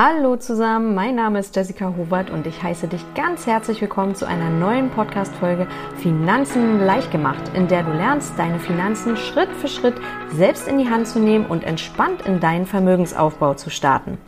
Hallo zusammen, mein Name ist Jessica Hubert und ich heiße dich ganz herzlich willkommen zu einer neuen Podcast-Folge Finanzen leicht gemacht, in der du lernst, deine Finanzen Schritt für Schritt selbst in die Hand zu nehmen und entspannt in deinen Vermögensaufbau zu starten.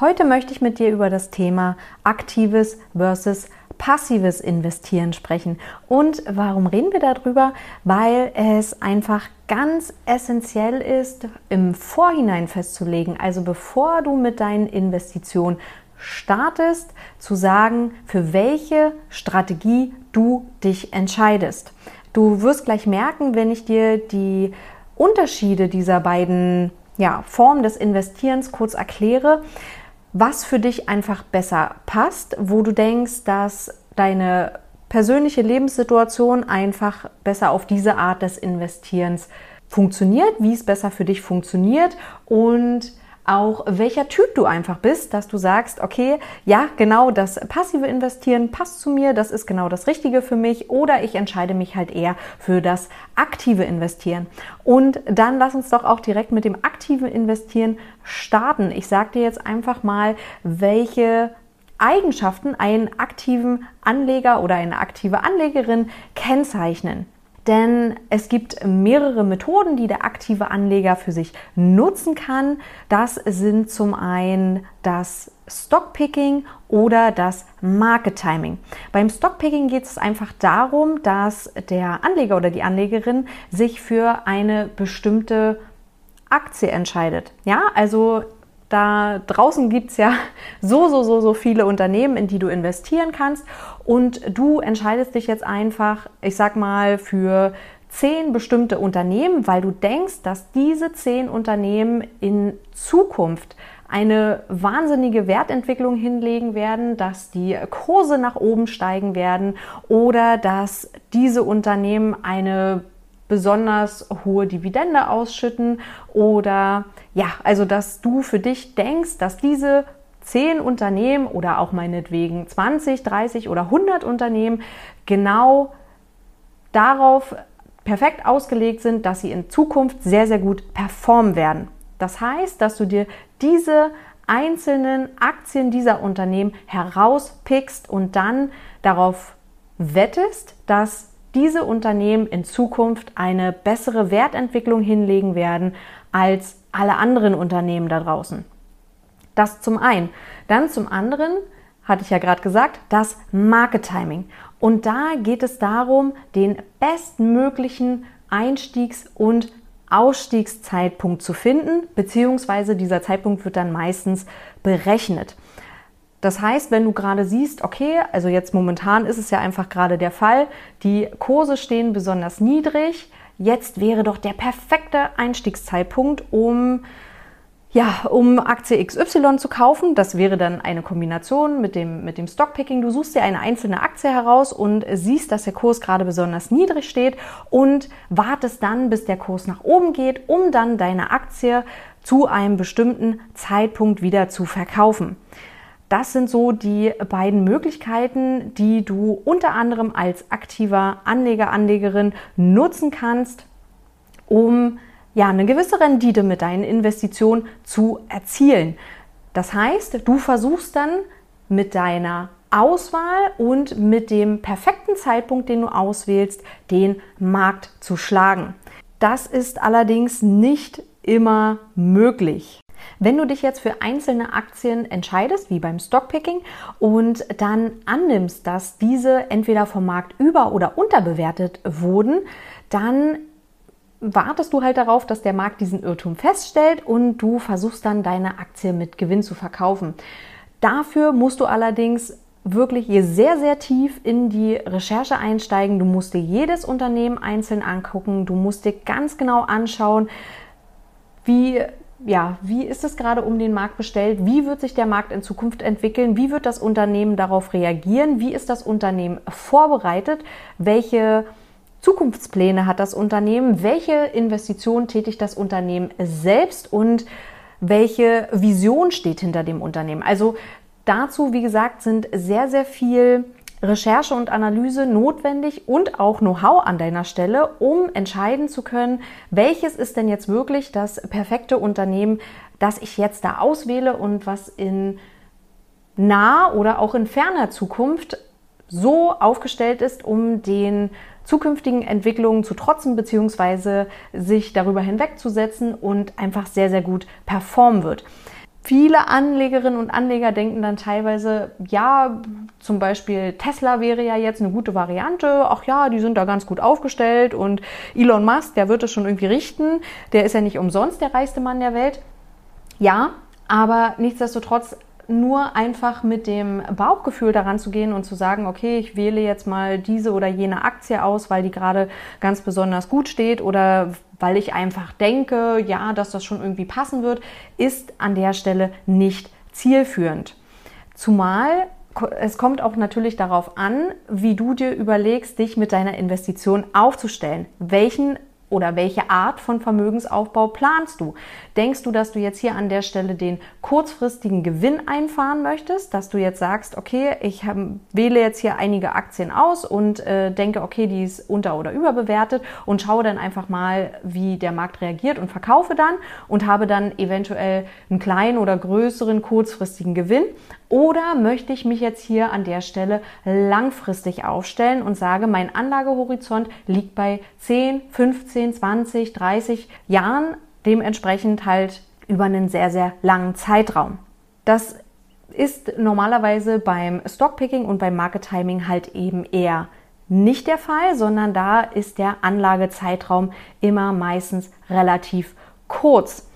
Heute möchte ich mit dir über das Thema aktives versus passives Investieren sprechen. Und warum reden wir darüber? Weil es einfach ganz essentiell ist, im Vorhinein festzulegen, also bevor du mit deinen Investitionen startest, zu sagen, für welche Strategie du dich entscheidest. Du wirst gleich merken, wenn ich dir die Unterschiede dieser beiden ja, Formen des Investierens kurz erkläre, was für dich einfach besser passt, wo du denkst, dass deine persönliche Lebenssituation einfach besser auf diese Art des Investierens funktioniert, wie es besser für dich funktioniert und auch welcher Typ du einfach bist, dass du sagst, okay, ja, genau das passive Investieren passt zu mir, das ist genau das Richtige für mich oder ich entscheide mich halt eher für das aktive Investieren. Und dann lass uns doch auch direkt mit dem aktiven Investieren starten. Ich sage dir jetzt einfach mal, welche Eigenschaften einen aktiven Anleger oder eine aktive Anlegerin kennzeichnen. Denn es gibt mehrere Methoden, die der aktive Anleger für sich nutzen kann. Das sind zum einen das Stockpicking oder das Market Timing. Beim Stockpicking geht es einfach darum, dass der Anleger oder die Anlegerin sich für eine bestimmte Aktie entscheidet. Ja, also da draußen gibt es ja so, so, so, so viele Unternehmen, in die du investieren kannst. Und du entscheidest dich jetzt einfach, ich sag mal, für zehn bestimmte Unternehmen, weil du denkst, dass diese zehn Unternehmen in Zukunft eine wahnsinnige Wertentwicklung hinlegen werden, dass die Kurse nach oben steigen werden oder dass diese Unternehmen eine besonders hohe Dividende ausschütten oder ja, also dass du für dich denkst, dass diese zehn Unternehmen oder auch meinetwegen 20, 30 oder 100 Unternehmen genau darauf perfekt ausgelegt sind, dass sie in Zukunft sehr, sehr gut performen werden. Das heißt, dass du dir diese einzelnen Aktien dieser Unternehmen herauspickst und dann darauf wettest, dass diese Unternehmen in Zukunft eine bessere Wertentwicklung hinlegen werden als alle anderen Unternehmen da draußen. Das zum einen. Dann zum anderen, hatte ich ja gerade gesagt, das Market Timing. Und da geht es darum, den bestmöglichen Einstiegs- und Ausstiegszeitpunkt zu finden, beziehungsweise dieser Zeitpunkt wird dann meistens berechnet. Das heißt, wenn du gerade siehst, okay, also jetzt momentan ist es ja einfach gerade der Fall, die Kurse stehen besonders niedrig, jetzt wäre doch der perfekte Einstiegszeitpunkt, um ja, um Aktie XY zu kaufen, das wäre dann eine Kombination mit dem, mit dem Stockpicking. Du suchst dir eine einzelne Aktie heraus und siehst, dass der Kurs gerade besonders niedrig steht und wartest dann, bis der Kurs nach oben geht, um dann deine Aktie zu einem bestimmten Zeitpunkt wieder zu verkaufen. Das sind so die beiden Möglichkeiten, die du unter anderem als aktiver Anleger, Anlegerin nutzen kannst, um ja, eine gewisse Rendite mit deinen Investitionen zu erzielen. Das heißt, du versuchst dann mit deiner Auswahl und mit dem perfekten Zeitpunkt, den du auswählst, den Markt zu schlagen. Das ist allerdings nicht immer möglich. Wenn du dich jetzt für einzelne Aktien entscheidest, wie beim Stockpicking, und dann annimmst, dass diese entweder vom Markt über- oder unterbewertet wurden, dann wartest du halt darauf, dass der Markt diesen Irrtum feststellt und du versuchst dann deine Aktie mit Gewinn zu verkaufen. Dafür musst du allerdings wirklich hier sehr, sehr tief in die Recherche einsteigen. Du musst dir jedes Unternehmen einzeln angucken. Du musst dir ganz genau anschauen, wie ja, wie ist es gerade um den Markt bestellt? Wie wird sich der Markt in Zukunft entwickeln? Wie wird das Unternehmen darauf reagieren? Wie ist das Unternehmen vorbereitet? Welche Zukunftspläne hat das Unternehmen? Welche Investitionen tätigt das Unternehmen selbst? Und welche Vision steht hinter dem Unternehmen? Also dazu, wie gesagt, sind sehr, sehr viel Recherche und Analyse notwendig und auch Know-how an deiner Stelle, um entscheiden zu können, welches ist denn jetzt wirklich das perfekte Unternehmen, das ich jetzt da auswähle und was in nah oder auch in ferner Zukunft so aufgestellt ist, um den zukünftigen Entwicklungen zu trotzen bzw. sich darüber hinwegzusetzen und einfach sehr, sehr gut performen wird. Viele Anlegerinnen und Anleger denken dann teilweise, ja, zum Beispiel Tesla wäre ja jetzt eine gute Variante. Ach ja, die sind da ganz gut aufgestellt und Elon Musk, der wird es schon irgendwie richten. Der ist ja nicht umsonst der reichste Mann der Welt. Ja, aber nichtsdestotrotz nur einfach mit dem Bauchgefühl daran zu gehen und zu sagen, okay, ich wähle jetzt mal diese oder jene Aktie aus, weil die gerade ganz besonders gut steht oder weil ich einfach denke, ja, dass das schon irgendwie passen wird, ist an der Stelle nicht zielführend. Zumal es kommt auch natürlich darauf an, wie du dir überlegst, dich mit deiner Investition aufzustellen. Welchen oder welche Art von Vermögensaufbau planst du? Denkst du, dass du jetzt hier an der Stelle den kurzfristigen Gewinn einfahren möchtest, dass du jetzt sagst, okay, ich wähle jetzt hier einige Aktien aus und äh, denke, okay, die ist unter- oder überbewertet und schaue dann einfach mal, wie der Markt reagiert und verkaufe dann und habe dann eventuell einen kleinen oder größeren kurzfristigen Gewinn? Oder möchte ich mich jetzt hier an der Stelle langfristig aufstellen und sage, mein Anlagehorizont liegt bei 10, 15, 20, 30 Jahren, dementsprechend halt über einen sehr, sehr langen Zeitraum. Das ist normalerweise beim Stockpicking und beim Market Timing halt eben eher nicht der Fall, sondern da ist der Anlagezeitraum immer meistens relativ kurz.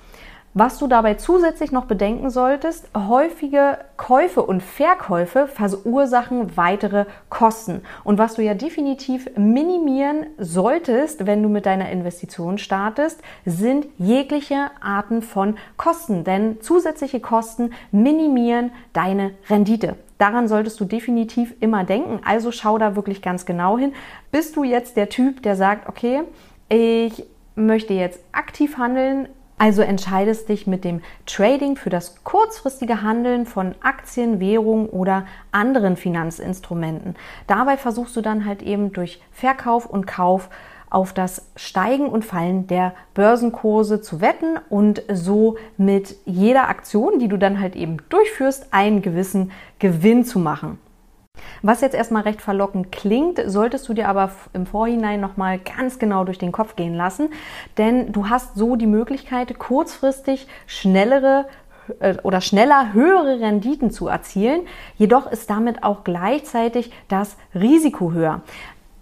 Was du dabei zusätzlich noch bedenken solltest, häufige Käufe und Verkäufe verursachen weitere Kosten. Und was du ja definitiv minimieren solltest, wenn du mit deiner Investition startest, sind jegliche Arten von Kosten. Denn zusätzliche Kosten minimieren deine Rendite. Daran solltest du definitiv immer denken. Also schau da wirklich ganz genau hin. Bist du jetzt der Typ, der sagt, okay, ich möchte jetzt aktiv handeln, also entscheidest dich mit dem Trading für das kurzfristige Handeln von Aktien, Währungen oder anderen Finanzinstrumenten. Dabei versuchst du dann halt eben durch Verkauf und Kauf auf das Steigen und Fallen der Börsenkurse zu wetten und so mit jeder Aktion, die du dann halt eben durchführst, einen gewissen Gewinn zu machen. Was jetzt erstmal recht verlockend klingt, solltest du dir aber im Vorhinein nochmal ganz genau durch den Kopf gehen lassen, denn du hast so die Möglichkeit, kurzfristig schnellere äh, oder schneller höhere Renditen zu erzielen. Jedoch ist damit auch gleichzeitig das Risiko höher.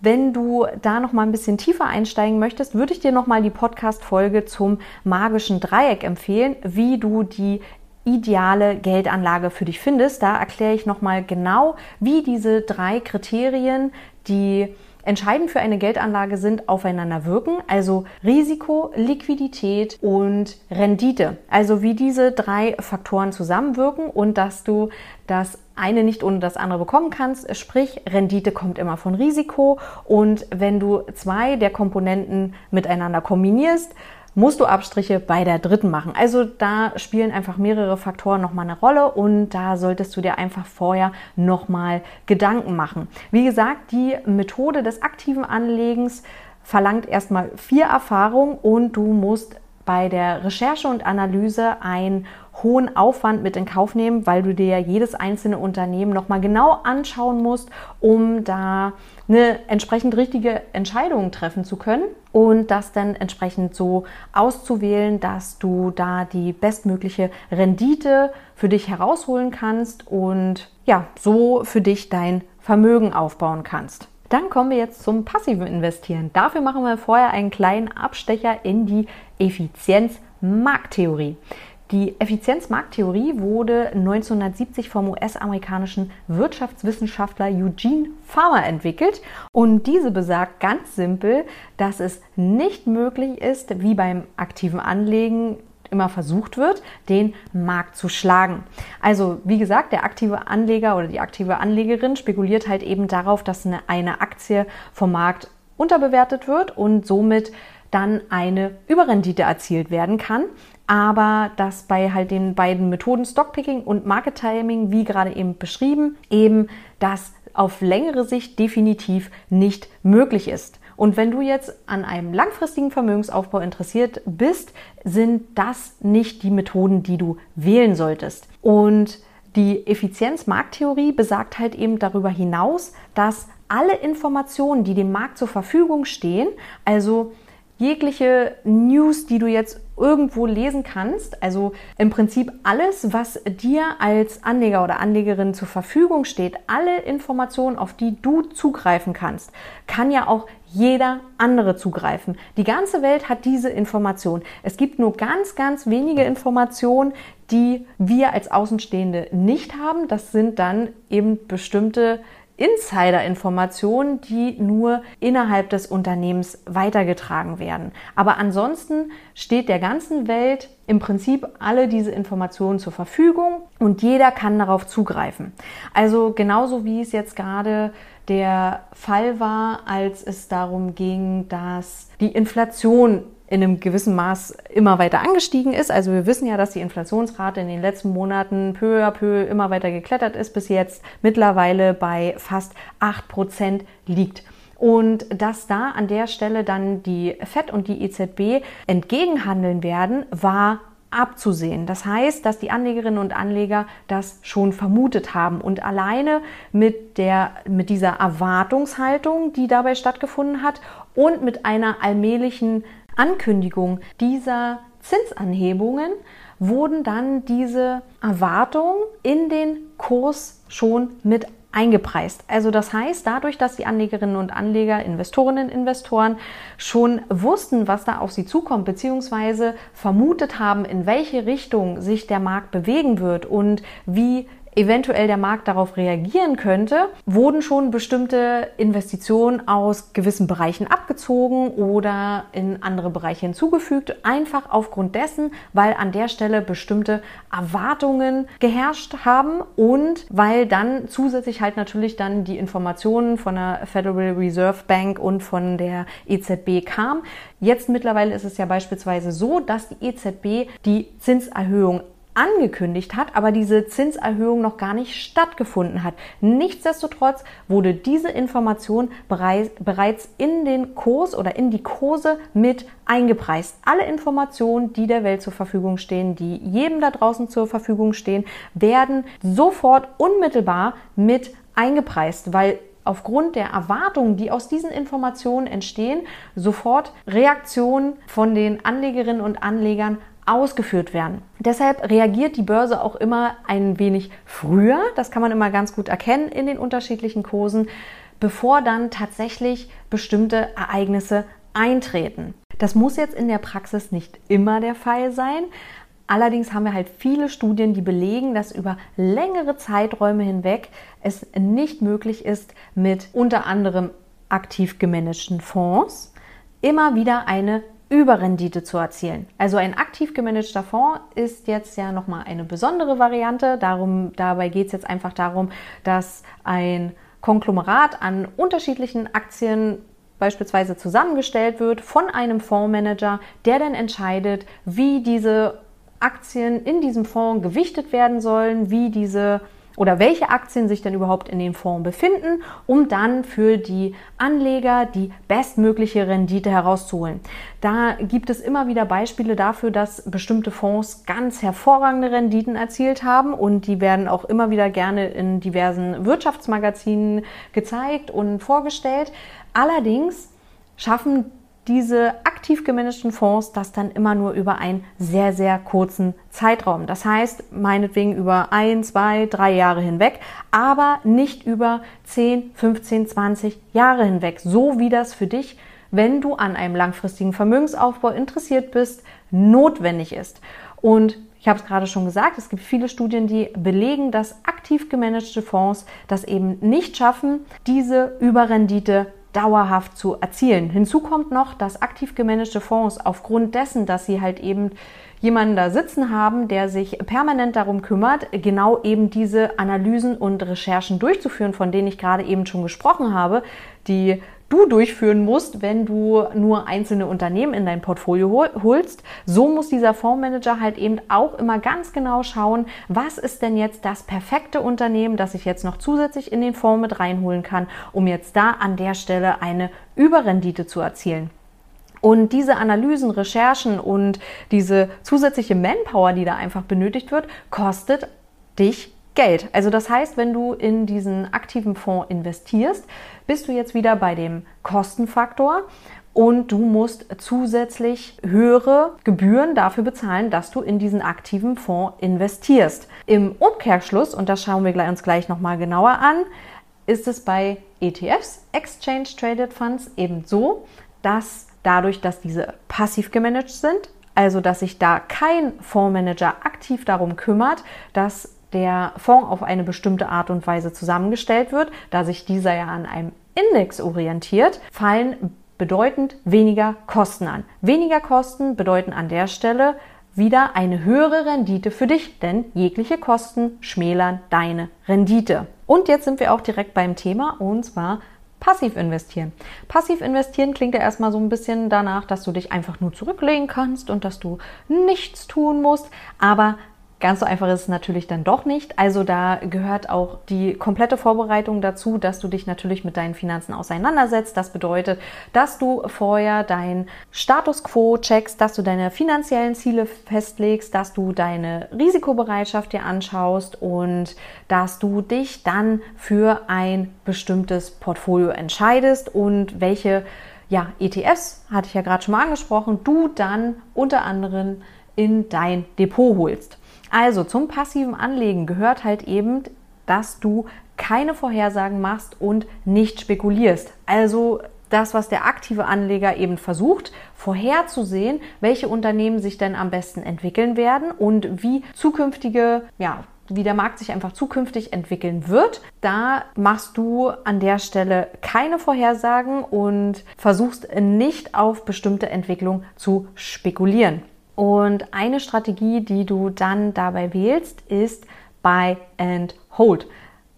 Wenn du da noch mal ein bisschen tiefer einsteigen möchtest, würde ich dir noch mal die Podcast Folge zum magischen Dreieck empfehlen, wie du die ideale Geldanlage für dich findest. Da erkläre ich nochmal genau, wie diese drei Kriterien, die entscheidend für eine Geldanlage sind, aufeinander wirken. Also Risiko, Liquidität und Rendite. Also wie diese drei Faktoren zusammenwirken und dass du das eine nicht ohne das andere bekommen kannst. Sprich, Rendite kommt immer von Risiko. Und wenn du zwei der Komponenten miteinander kombinierst, musst du Abstriche bei der dritten machen. Also da spielen einfach mehrere Faktoren nochmal eine Rolle und da solltest du dir einfach vorher nochmal Gedanken machen. Wie gesagt, die Methode des aktiven Anlegens verlangt erstmal vier Erfahrungen und du musst bei der Recherche und Analyse einen hohen Aufwand mit in Kauf nehmen, weil du dir jedes einzelne Unternehmen nochmal genau anschauen musst, um da eine entsprechend richtige Entscheidung treffen zu können und das dann entsprechend so auszuwählen, dass du da die bestmögliche Rendite für dich herausholen kannst und ja, so für dich dein Vermögen aufbauen kannst. Dann kommen wir jetzt zum passiven Investieren. Dafür machen wir vorher einen kleinen Abstecher in die Effizienzmarkttheorie. Die Effizienzmarkttheorie wurde 1970 vom US-amerikanischen Wirtschaftswissenschaftler Eugene Farmer entwickelt und diese besagt ganz simpel, dass es nicht möglich ist, wie beim aktiven Anlegen immer versucht wird, den Markt zu schlagen. Also wie gesagt, der aktive Anleger oder die aktive Anlegerin spekuliert halt eben darauf, dass eine, eine Aktie vom Markt unterbewertet wird und somit dann eine Überrendite erzielt werden kann. Aber dass bei halt den beiden Methoden Stockpicking und Market Timing, wie gerade eben beschrieben, eben das auf längere Sicht definitiv nicht möglich ist. Und wenn du jetzt an einem langfristigen Vermögensaufbau interessiert bist, sind das nicht die Methoden, die du wählen solltest. Und die Effizienzmarkttheorie besagt halt eben darüber hinaus, dass alle Informationen, die dem Markt zur Verfügung stehen, also jegliche News, die du jetzt irgendwo lesen kannst, also im Prinzip alles, was dir als Anleger oder Anlegerin zur Verfügung steht, alle Informationen, auf die du zugreifen kannst, kann ja auch jeder andere zugreifen. Die ganze Welt hat diese Information. Es gibt nur ganz, ganz wenige Informationen, die wir als Außenstehende nicht haben. Das sind dann eben bestimmte Insider-Informationen, die nur innerhalb des Unternehmens weitergetragen werden. Aber ansonsten steht der ganzen Welt im Prinzip alle diese Informationen zur Verfügung und jeder kann darauf zugreifen. Also genauso wie es jetzt gerade der Fall war, als es darum ging, dass die Inflation in einem gewissen Maß immer weiter angestiegen ist. Also wir wissen ja, dass die Inflationsrate in den letzten Monaten peu à peu immer weiter geklettert ist, bis jetzt mittlerweile bei fast acht Prozent liegt. Und dass da an der Stelle dann die FED und die EZB entgegenhandeln werden, war abzusehen. Das heißt, dass die Anlegerinnen und Anleger das schon vermutet haben und alleine mit der, mit dieser Erwartungshaltung, die dabei stattgefunden hat und mit einer allmählichen Ankündigung dieser Zinsanhebungen wurden dann diese Erwartungen in den Kurs schon mit eingepreist. Also das heißt, dadurch, dass die Anlegerinnen und Anleger, Investorinnen, Investoren schon wussten, was da auf sie zukommt, beziehungsweise vermutet haben, in welche Richtung sich der Markt bewegen wird und wie eventuell der Markt darauf reagieren könnte, wurden schon bestimmte Investitionen aus gewissen Bereichen abgezogen oder in andere Bereiche hinzugefügt, einfach aufgrund dessen, weil an der Stelle bestimmte Erwartungen geherrscht haben und weil dann zusätzlich halt natürlich dann die Informationen von der Federal Reserve Bank und von der EZB kam. Jetzt mittlerweile ist es ja beispielsweise so, dass die EZB die Zinserhöhung angekündigt hat, aber diese Zinserhöhung noch gar nicht stattgefunden hat. Nichtsdestotrotz wurde diese Information bereits in den Kurs oder in die Kurse mit eingepreist. Alle Informationen, die der Welt zur Verfügung stehen, die jedem da draußen zur Verfügung stehen, werden sofort unmittelbar mit eingepreist, weil aufgrund der Erwartungen, die aus diesen Informationen entstehen, sofort Reaktionen von den Anlegerinnen und Anlegern ausgeführt werden. Deshalb reagiert die Börse auch immer ein wenig früher, das kann man immer ganz gut erkennen in den unterschiedlichen Kursen, bevor dann tatsächlich bestimmte Ereignisse eintreten. Das muss jetzt in der Praxis nicht immer der Fall sein. Allerdings haben wir halt viele Studien, die belegen, dass über längere Zeiträume hinweg es nicht möglich ist, mit unter anderem aktiv gemanagten Fonds immer wieder eine Überrendite zu erzielen. Also ein aktiv gemanagter Fonds ist jetzt ja nochmal eine besondere Variante. Darum, dabei geht es jetzt einfach darum, dass ein Konglomerat an unterschiedlichen Aktien beispielsweise zusammengestellt wird von einem Fondsmanager, der dann entscheidet, wie diese Aktien in diesem Fonds gewichtet werden sollen, wie diese oder welche Aktien sich denn überhaupt in dem Fonds befinden, um dann für die Anleger die bestmögliche Rendite herauszuholen. Da gibt es immer wieder Beispiele dafür, dass bestimmte Fonds ganz hervorragende Renditen erzielt haben und die werden auch immer wieder gerne in diversen Wirtschaftsmagazinen gezeigt und vorgestellt. Allerdings schaffen diese aktiv gemanagten Fonds das dann immer nur über einen sehr, sehr kurzen Zeitraum. Das heißt, meinetwegen über ein, zwei, drei Jahre hinweg, aber nicht über 10, 15, 20 Jahre hinweg. So wie das für dich, wenn du an einem langfristigen Vermögensaufbau interessiert bist, notwendig ist. Und ich habe es gerade schon gesagt, es gibt viele Studien, die belegen, dass aktiv gemanagte Fonds das eben nicht schaffen, diese Überrendite dauerhaft zu erzielen. Hinzu kommt noch, dass aktiv gemanagte Fonds aufgrund dessen, dass sie halt eben jemanden da sitzen haben, der sich permanent darum kümmert, genau eben diese Analysen und Recherchen durchzuführen, von denen ich gerade eben schon gesprochen habe, die du durchführen musst, wenn du nur einzelne Unternehmen in dein Portfolio holst. So muss dieser Fondsmanager halt eben auch immer ganz genau schauen, was ist denn jetzt das perfekte Unternehmen, das ich jetzt noch zusätzlich in den Fonds mit reinholen kann, um jetzt da an der Stelle eine Überrendite zu erzielen. Und diese Analysen, Recherchen und diese zusätzliche Manpower, die da einfach benötigt wird, kostet dich Geld. Also das heißt, wenn du in diesen aktiven Fonds investierst, bist du jetzt wieder bei dem Kostenfaktor und du musst zusätzlich höhere Gebühren dafür bezahlen, dass du in diesen aktiven Fonds investierst. Im Umkehrschluss, und das schauen wir uns gleich nochmal genauer an, ist es bei ETFs, Exchange Traded Funds, eben so, dass dadurch, dass diese passiv gemanagt sind, also dass sich da kein Fondsmanager aktiv darum kümmert, dass der Fonds auf eine bestimmte Art und Weise zusammengestellt wird, da sich dieser ja an einem Index orientiert, fallen bedeutend weniger Kosten an. Weniger Kosten bedeuten an der Stelle wieder eine höhere Rendite für dich, denn jegliche Kosten schmälern deine Rendite. Und jetzt sind wir auch direkt beim Thema und zwar Passiv investieren. Passiv investieren klingt ja erstmal so ein bisschen danach, dass du dich einfach nur zurücklegen kannst und dass du nichts tun musst. Aber Ganz so einfach ist es natürlich dann doch nicht. Also da gehört auch die komplette Vorbereitung dazu, dass du dich natürlich mit deinen Finanzen auseinandersetzt. Das bedeutet, dass du vorher dein Status quo checkst, dass du deine finanziellen Ziele festlegst, dass du deine Risikobereitschaft dir anschaust und dass du dich dann für ein bestimmtes Portfolio entscheidest und welche ja, ETFs, hatte ich ja gerade schon mal angesprochen, du dann unter anderem in dein Depot holst. Also zum passiven Anlegen gehört halt eben, dass du keine Vorhersagen machst und nicht spekulierst. Also das, was der aktive Anleger eben versucht, vorherzusehen, welche Unternehmen sich denn am besten entwickeln werden und wie zukünftige, ja, wie der Markt sich einfach zukünftig entwickeln wird. Da machst du an der Stelle keine Vorhersagen und versuchst nicht auf bestimmte Entwicklung zu spekulieren. Und eine Strategie, die du dann dabei wählst, ist Buy and Hold.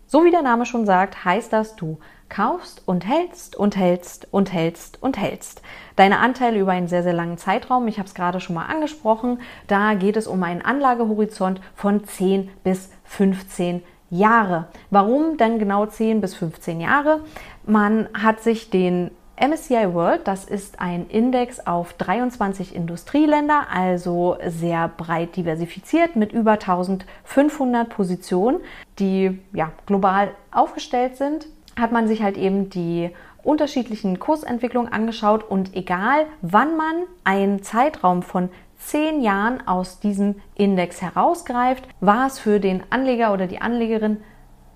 So wie der Name schon sagt, heißt das, du kaufst und hältst und hältst und hältst und hältst. Deine Anteile über einen sehr, sehr langen Zeitraum, ich habe es gerade schon mal angesprochen, da geht es um einen Anlagehorizont von 10 bis 15 Jahre. Warum denn genau 10 bis 15 Jahre? Man hat sich den MSCI World, das ist ein Index auf 23 Industrieländer, also sehr breit diversifiziert mit über 1500 Positionen, die ja, global aufgestellt sind, hat man sich halt eben die unterschiedlichen Kursentwicklungen angeschaut und egal wann man einen Zeitraum von zehn Jahren aus diesem Index herausgreift, war es für den Anleger oder die Anlegerin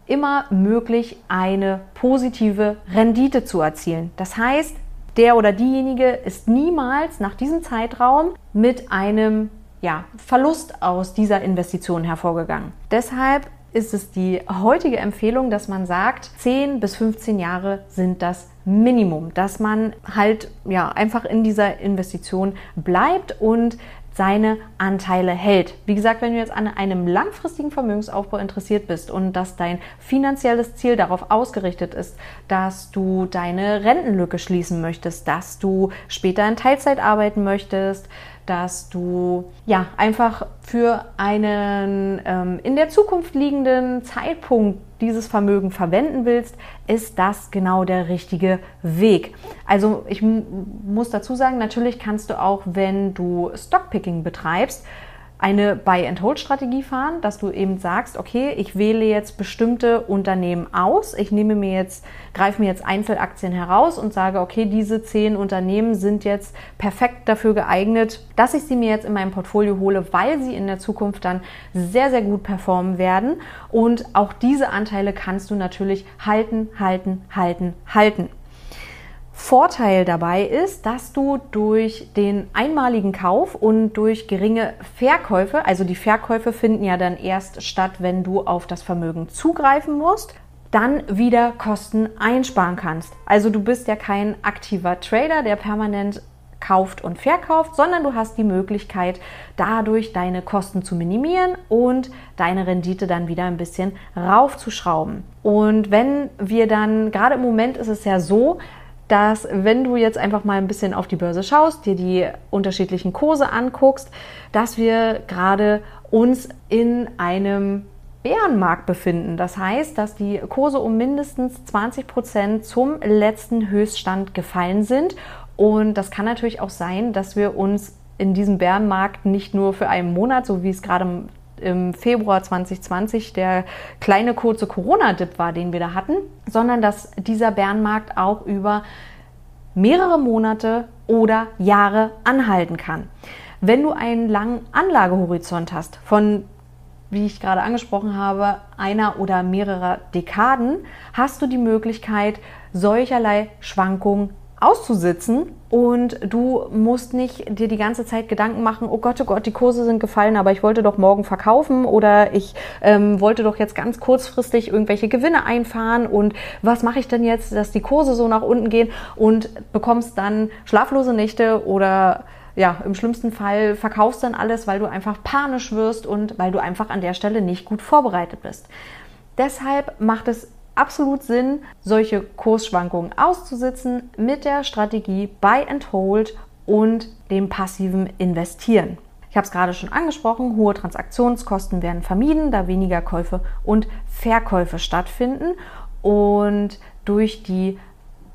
immer möglich, eine positive Rendite zu erzielen. Das heißt, der oder diejenige ist niemals nach diesem Zeitraum mit einem ja, Verlust aus dieser Investition hervorgegangen. Deshalb ist es die heutige Empfehlung, dass man sagt, 10 bis 15 Jahre sind das Minimum, dass man halt ja einfach in dieser Investition bleibt und seine Anteile hält. Wie gesagt, wenn du jetzt an einem langfristigen Vermögensaufbau interessiert bist und dass dein finanzielles Ziel darauf ausgerichtet ist, dass du deine Rentenlücke schließen möchtest, dass du später in Teilzeit arbeiten möchtest, dass du ja einfach für einen ähm, in der Zukunft liegenden Zeitpunkt dieses Vermögen verwenden willst, ist das genau der richtige Weg. Also ich muss dazu sagen, natürlich kannst du auch, wenn du Stockpicking betreibst, eine Buy-and-Hold-Strategie fahren, dass du eben sagst, okay, ich wähle jetzt bestimmte Unternehmen aus, ich nehme mir jetzt, greife mir jetzt Einzelaktien heraus und sage, okay, diese zehn Unternehmen sind jetzt perfekt dafür geeignet, dass ich sie mir jetzt in meinem Portfolio hole, weil sie in der Zukunft dann sehr, sehr gut performen werden. Und auch diese Anteile kannst du natürlich halten, halten, halten, halten. Vorteil dabei ist, dass du durch den einmaligen Kauf und durch geringe Verkäufe, also die Verkäufe finden ja dann erst statt, wenn du auf das Vermögen zugreifen musst, dann wieder Kosten einsparen kannst. Also du bist ja kein aktiver Trader, der permanent kauft und verkauft, sondern du hast die Möglichkeit, dadurch deine Kosten zu minimieren und deine Rendite dann wieder ein bisschen raufzuschrauben. Und wenn wir dann, gerade im Moment ist es ja so, dass wenn du jetzt einfach mal ein bisschen auf die Börse schaust, dir die unterschiedlichen Kurse anguckst, dass wir gerade uns in einem Bärenmarkt befinden. Das heißt, dass die Kurse um mindestens 20 Prozent zum letzten Höchststand gefallen sind. Und das kann natürlich auch sein, dass wir uns in diesem Bärenmarkt nicht nur für einen Monat, so wie es gerade im Februar 2020 der kleine kurze Corona-Dip war, den wir da hatten, sondern dass dieser Bärenmarkt auch über mehrere Monate oder Jahre anhalten kann. Wenn du einen langen Anlagehorizont hast von wie ich gerade angesprochen habe, einer oder mehrerer Dekaden, hast du die Möglichkeit, solcherlei Schwankungen auszusitzen und du musst nicht dir die ganze Zeit Gedanken machen, oh Gott, oh Gott, die Kurse sind gefallen, aber ich wollte doch morgen verkaufen oder ich ähm, wollte doch jetzt ganz kurzfristig irgendwelche Gewinne einfahren und was mache ich denn jetzt, dass die Kurse so nach unten gehen und bekommst dann schlaflose Nächte oder ja, im schlimmsten Fall verkaufst dann alles, weil du einfach panisch wirst und weil du einfach an der Stelle nicht gut vorbereitet bist. Deshalb macht es absolut Sinn, solche Kursschwankungen auszusitzen mit der Strategie Buy and Hold und dem passiven Investieren. Ich habe es gerade schon angesprochen, hohe Transaktionskosten werden vermieden, da weniger Käufe und Verkäufe stattfinden. Und durch die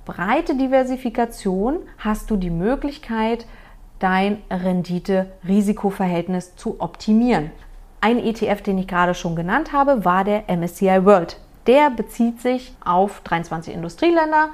breite Diversifikation hast du die Möglichkeit, dein Rendite-Risikoverhältnis zu optimieren. Ein ETF, den ich gerade schon genannt habe, war der MSCI World. Der bezieht sich auf 23 Industrieländer,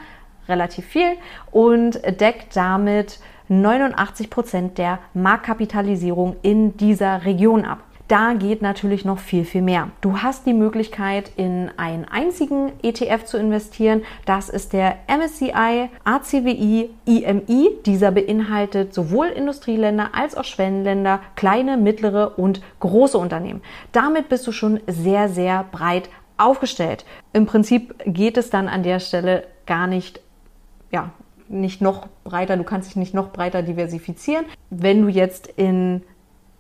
relativ viel, und deckt damit 89 Prozent der Marktkapitalisierung in dieser Region ab. Da geht natürlich noch viel, viel mehr. Du hast die Möglichkeit, in einen einzigen ETF zu investieren. Das ist der MSCI ACWI IMI. Dieser beinhaltet sowohl Industrieländer als auch Schwellenländer, kleine, mittlere und große Unternehmen. Damit bist du schon sehr, sehr breit aufgestellt. Im Prinzip geht es dann an der Stelle gar nicht, ja, nicht noch breiter, du kannst dich nicht noch breiter diversifizieren. Wenn du jetzt in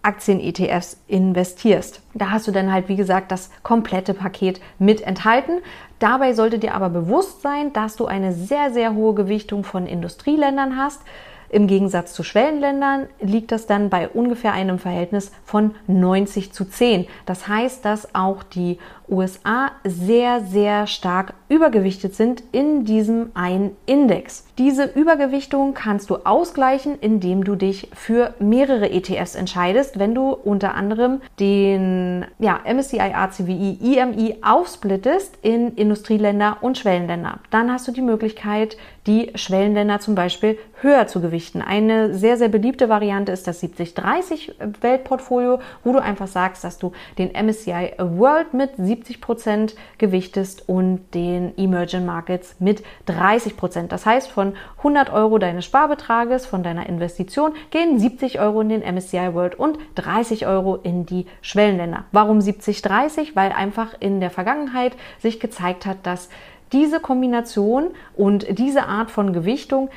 Aktien-ETFs investierst. Da hast du dann halt, wie gesagt, das komplette Paket mit enthalten. Dabei sollte dir aber bewusst sein, dass du eine sehr, sehr hohe Gewichtung von Industrieländern hast. Im Gegensatz zu Schwellenländern liegt das dann bei ungefähr einem Verhältnis von 90 zu 10. Das heißt, dass auch die USA sehr, sehr stark übergewichtet sind in diesem einen Index. Diese Übergewichtung kannst du ausgleichen, indem du dich für mehrere ETFs entscheidest, wenn du unter anderem den ja, MSCI ACWI IMI aufsplittest in Industrieländer und Schwellenländer. Dann hast du die Möglichkeit, die Schwellenländer zum Beispiel höher zu gewichten. Eine sehr, sehr beliebte Variante ist das 70-30 Weltportfolio, wo du einfach sagst, dass du den MSCI World mit 70 70 Prozent gewichtest und den Emerging Markets mit 30 Prozent. Das heißt, von 100 Euro deines Sparbetrages, von deiner Investition, gehen 70 Euro in den MSCI World und 30 Euro in die Schwellenländer. Warum 70-30? Weil einfach in der Vergangenheit sich gezeigt hat, dass diese Kombination und diese Art von Gewichtung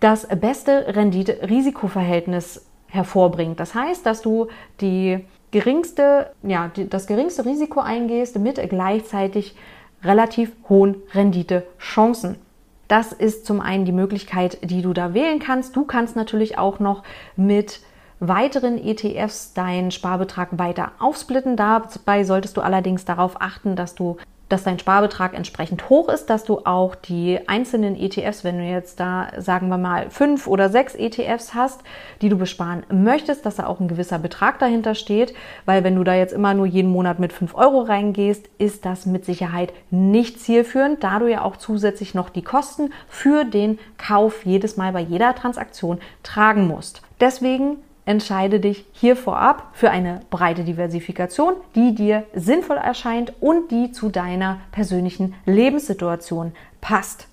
das beste Rendite-Risikoverhältnis hervorbringt. Das heißt, dass du die geringste, ja, das geringste Risiko eingehst mit gleichzeitig relativ hohen Renditechancen. Das ist zum einen die Möglichkeit, die du da wählen kannst. Du kannst natürlich auch noch mit weiteren ETFs deinen Sparbetrag weiter aufsplitten. Dabei solltest du allerdings darauf achten, dass du dass dein Sparbetrag entsprechend hoch ist, dass du auch die einzelnen ETFs, wenn du jetzt da, sagen wir mal, fünf oder sechs ETFs hast, die du besparen möchtest, dass da auch ein gewisser Betrag dahinter steht, weil wenn du da jetzt immer nur jeden Monat mit fünf Euro reingehst, ist das mit Sicherheit nicht zielführend, da du ja auch zusätzlich noch die Kosten für den Kauf jedes Mal bei jeder Transaktion tragen musst. Deswegen entscheide dich hier vorab für eine breite Diversifikation, die dir sinnvoll erscheint und die zu deiner persönlichen Lebenssituation passt.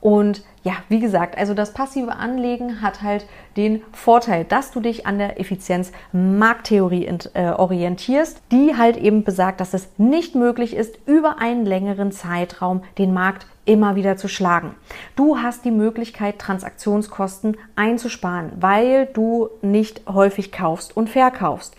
Und ja, wie gesagt, also das passive Anlegen hat halt den Vorteil, dass du dich an der Effizienz-Markttheorie äh, orientierst, die halt eben besagt, dass es nicht möglich ist, über einen längeren Zeitraum den Markt immer wieder zu schlagen. Du hast die Möglichkeit, Transaktionskosten einzusparen, weil du nicht häufig kaufst und verkaufst.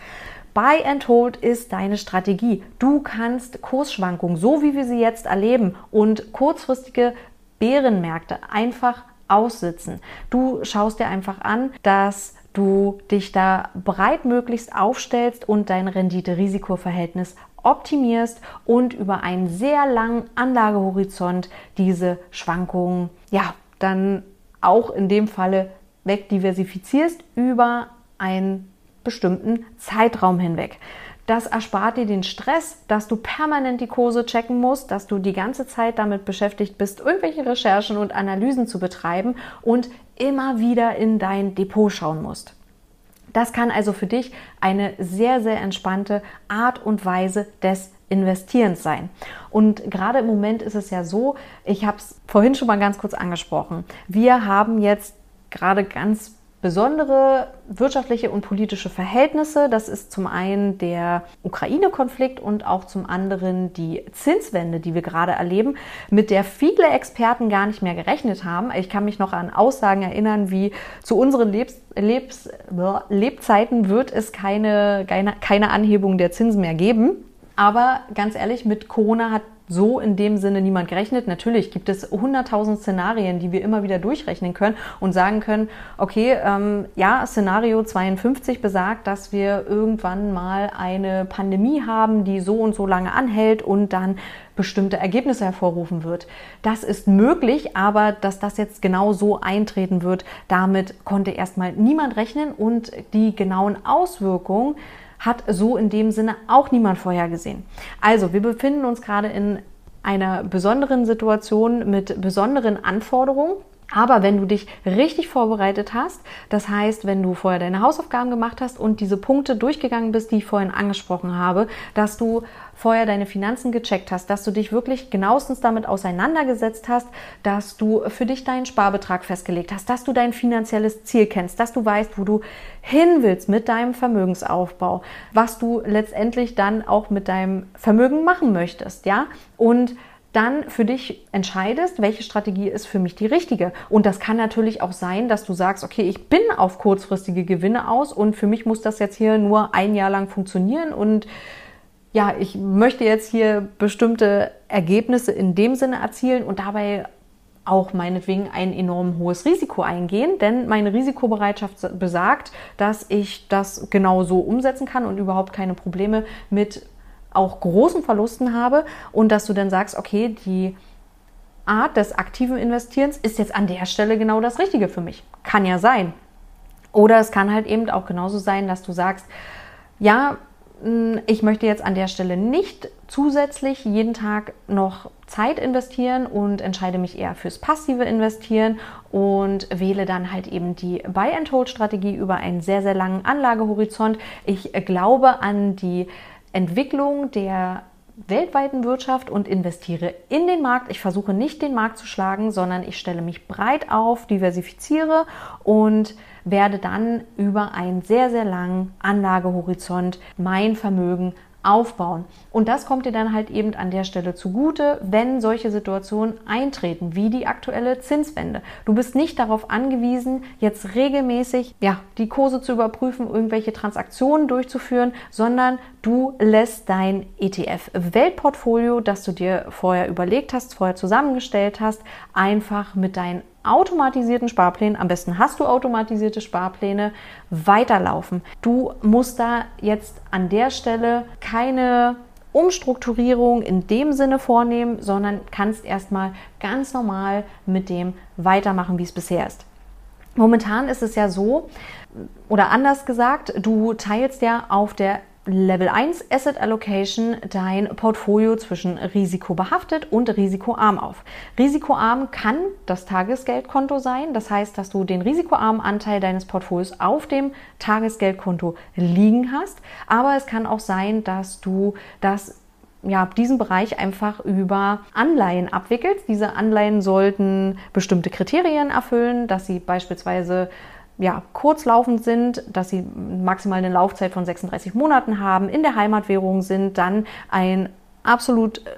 Buy and Hold ist deine Strategie. Du kannst Kursschwankungen, so wie wir sie jetzt erleben, und kurzfristige Bärenmärkte einfach aussitzen. Du schaust dir einfach an, dass du dich da breitmöglichst aufstellst und dein Rendite-Risiko-Verhältnis optimierst und über einen sehr langen Anlagehorizont diese Schwankungen, ja, dann auch in dem Falle wegdiversifizierst über einen bestimmten Zeitraum hinweg. Das erspart dir den Stress, dass du permanent die Kurse checken musst, dass du die ganze Zeit damit beschäftigt bist, irgendwelche Recherchen und Analysen zu betreiben und immer wieder in dein Depot schauen musst. Das kann also für dich eine sehr, sehr entspannte Art und Weise des Investierens sein. Und gerade im Moment ist es ja so, ich habe es vorhin schon mal ganz kurz angesprochen, wir haben jetzt gerade ganz besondere wirtschaftliche und politische Verhältnisse. Das ist zum einen der Ukraine-Konflikt und auch zum anderen die Zinswende, die wir gerade erleben, mit der viele Experten gar nicht mehr gerechnet haben. Ich kann mich noch an Aussagen erinnern, wie zu unseren Lebens Lebs Lebzeiten wird es keine, keine, keine Anhebung der Zinsen mehr geben. Aber ganz ehrlich, mit Corona hat so in dem Sinne niemand gerechnet. Natürlich gibt es 100.000 Szenarien, die wir immer wieder durchrechnen können und sagen können, okay, ähm, ja, Szenario 52 besagt, dass wir irgendwann mal eine Pandemie haben, die so und so lange anhält und dann bestimmte Ergebnisse hervorrufen wird. Das ist möglich, aber dass das jetzt genau so eintreten wird, damit konnte erstmal niemand rechnen und die genauen Auswirkungen hat so in dem Sinne auch niemand vorhergesehen. Also, wir befinden uns gerade in einer besonderen Situation mit besonderen Anforderungen. Aber wenn du dich richtig vorbereitet hast, das heißt, wenn du vorher deine Hausaufgaben gemacht hast und diese Punkte durchgegangen bist, die ich vorhin angesprochen habe, dass du vorher deine Finanzen gecheckt hast, dass du dich wirklich genauestens damit auseinandergesetzt hast, dass du für dich deinen Sparbetrag festgelegt hast, dass du dein finanzielles Ziel kennst, dass du weißt, wo du hin willst mit deinem Vermögensaufbau, was du letztendlich dann auch mit deinem Vermögen machen möchtest, ja? Und dann für dich entscheidest, welche Strategie ist für mich die richtige. Und das kann natürlich auch sein, dass du sagst, okay, ich bin auf kurzfristige Gewinne aus und für mich muss das jetzt hier nur ein Jahr lang funktionieren und ja, ich möchte jetzt hier bestimmte Ergebnisse in dem Sinne erzielen und dabei auch meinetwegen ein enorm hohes Risiko eingehen, denn meine Risikobereitschaft besagt, dass ich das genau so umsetzen kann und überhaupt keine Probleme mit auch großen Verlusten habe und dass du dann sagst, okay, die Art des aktiven Investierens ist jetzt an der Stelle genau das Richtige für mich. Kann ja sein. Oder es kann halt eben auch genauso sein, dass du sagst, ja, ich möchte jetzt an der Stelle nicht zusätzlich jeden Tag noch Zeit investieren und entscheide mich eher fürs passive Investieren und wähle dann halt eben die Buy-and-Hold-Strategie über einen sehr, sehr langen Anlagehorizont. Ich glaube an die Entwicklung der weltweiten Wirtschaft und investiere in den Markt. Ich versuche nicht den Markt zu schlagen, sondern ich stelle mich breit auf, diversifiziere und werde dann über einen sehr, sehr langen Anlagehorizont mein Vermögen aufbauen. Und das kommt dir dann halt eben an der Stelle zugute, wenn solche Situationen eintreten, wie die aktuelle Zinswende. Du bist nicht darauf angewiesen, jetzt regelmäßig ja, die Kurse zu überprüfen, irgendwelche Transaktionen durchzuführen, sondern du lässt dein ETF-Weltportfolio, das du dir vorher überlegt hast, vorher zusammengestellt hast, einfach mit deinen automatisierten Sparplänen, am besten hast du automatisierte Sparpläne, weiterlaufen. Du musst da jetzt an der Stelle keine Umstrukturierung in dem Sinne vornehmen, sondern kannst erstmal ganz normal mit dem weitermachen, wie es bisher ist. Momentan ist es ja so, oder anders gesagt, du teilst ja auf der Level 1 Asset Allocation dein Portfolio zwischen risikobehaftet und risikoarm auf. Risikoarm kann das Tagesgeldkonto sein. Das heißt, dass du den risikoarmen Anteil deines Portfolios auf dem Tagesgeldkonto liegen hast. Aber es kann auch sein, dass du das ja, diesen Bereich einfach über Anleihen abwickelst. Diese Anleihen sollten bestimmte Kriterien erfüllen, dass sie beispielsweise ja, kurzlaufend sind, dass sie maximal eine Laufzeit von 36 Monaten haben, in der Heimatwährung sind, dann ein absolut äh,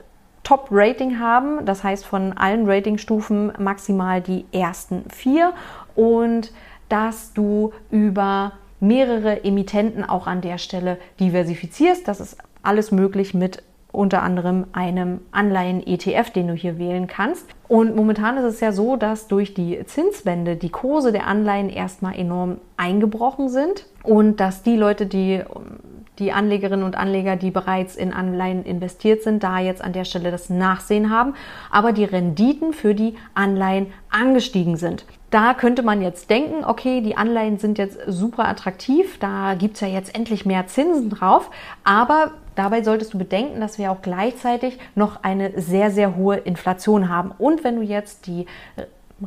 Top-Rating haben, das heißt von allen Ratingstufen maximal die ersten vier und dass du über mehrere Emittenten auch an der Stelle diversifizierst. Das ist alles möglich mit unter anderem einem Anleihen-ETF, den du hier wählen kannst. Und momentan ist es ja so, dass durch die Zinswende die Kurse der Anleihen erstmal enorm eingebrochen sind und dass die Leute, die die Anlegerinnen und Anleger, die bereits in Anleihen investiert sind, da jetzt an der Stelle das Nachsehen haben, aber die Renditen für die Anleihen angestiegen sind. Da könnte man jetzt denken, okay, die Anleihen sind jetzt super attraktiv, da gibt es ja jetzt endlich mehr Zinsen drauf, aber dabei solltest du bedenken, dass wir auch gleichzeitig noch eine sehr, sehr hohe Inflation haben. Und wenn du jetzt die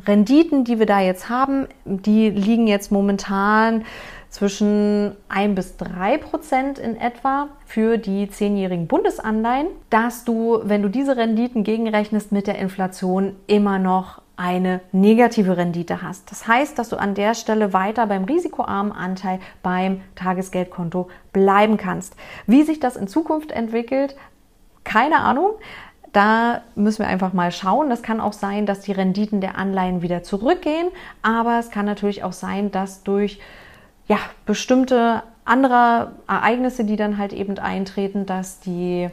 Renditen, die wir da jetzt haben, die liegen jetzt momentan zwischen 1 bis 3 Prozent in etwa für die zehnjährigen Bundesanleihen, dass du, wenn du diese Renditen gegenrechnest mit der Inflation, immer noch eine negative Rendite hast. Das heißt, dass du an der Stelle weiter beim risikoarmen Anteil beim Tagesgeldkonto bleiben kannst. Wie sich das in Zukunft entwickelt, keine Ahnung. Da müssen wir einfach mal schauen. Das kann auch sein, dass die Renditen der Anleihen wieder zurückgehen, aber es kann natürlich auch sein, dass durch ja, bestimmte andere Ereignisse, die dann halt eben eintreten, dass die,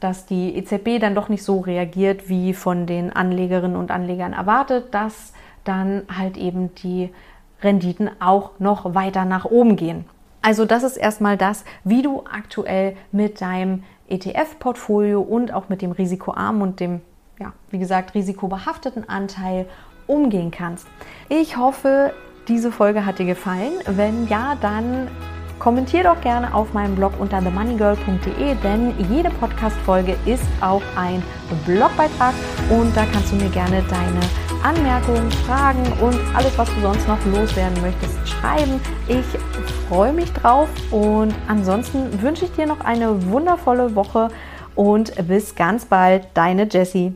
dass die EZB dann doch nicht so reagiert, wie von den Anlegerinnen und Anlegern erwartet, dass dann halt eben die Renditen auch noch weiter nach oben gehen. Also das ist erstmal das, wie du aktuell mit deinem ETF-Portfolio und auch mit dem risikoarmen und dem, ja, wie gesagt, risikobehafteten Anteil umgehen kannst. Ich hoffe, diese Folge hat dir gefallen. Wenn ja, dann kommentier doch gerne auf meinem Blog unter themoneygirl.de, denn jede Podcast-Folge ist auch ein Blogbeitrag und da kannst du mir gerne deine Anmerkungen, Fragen und alles, was du sonst noch loswerden möchtest, schreiben. Ich freue mich drauf und ansonsten wünsche ich dir noch eine wundervolle Woche und bis ganz bald, deine Jessie.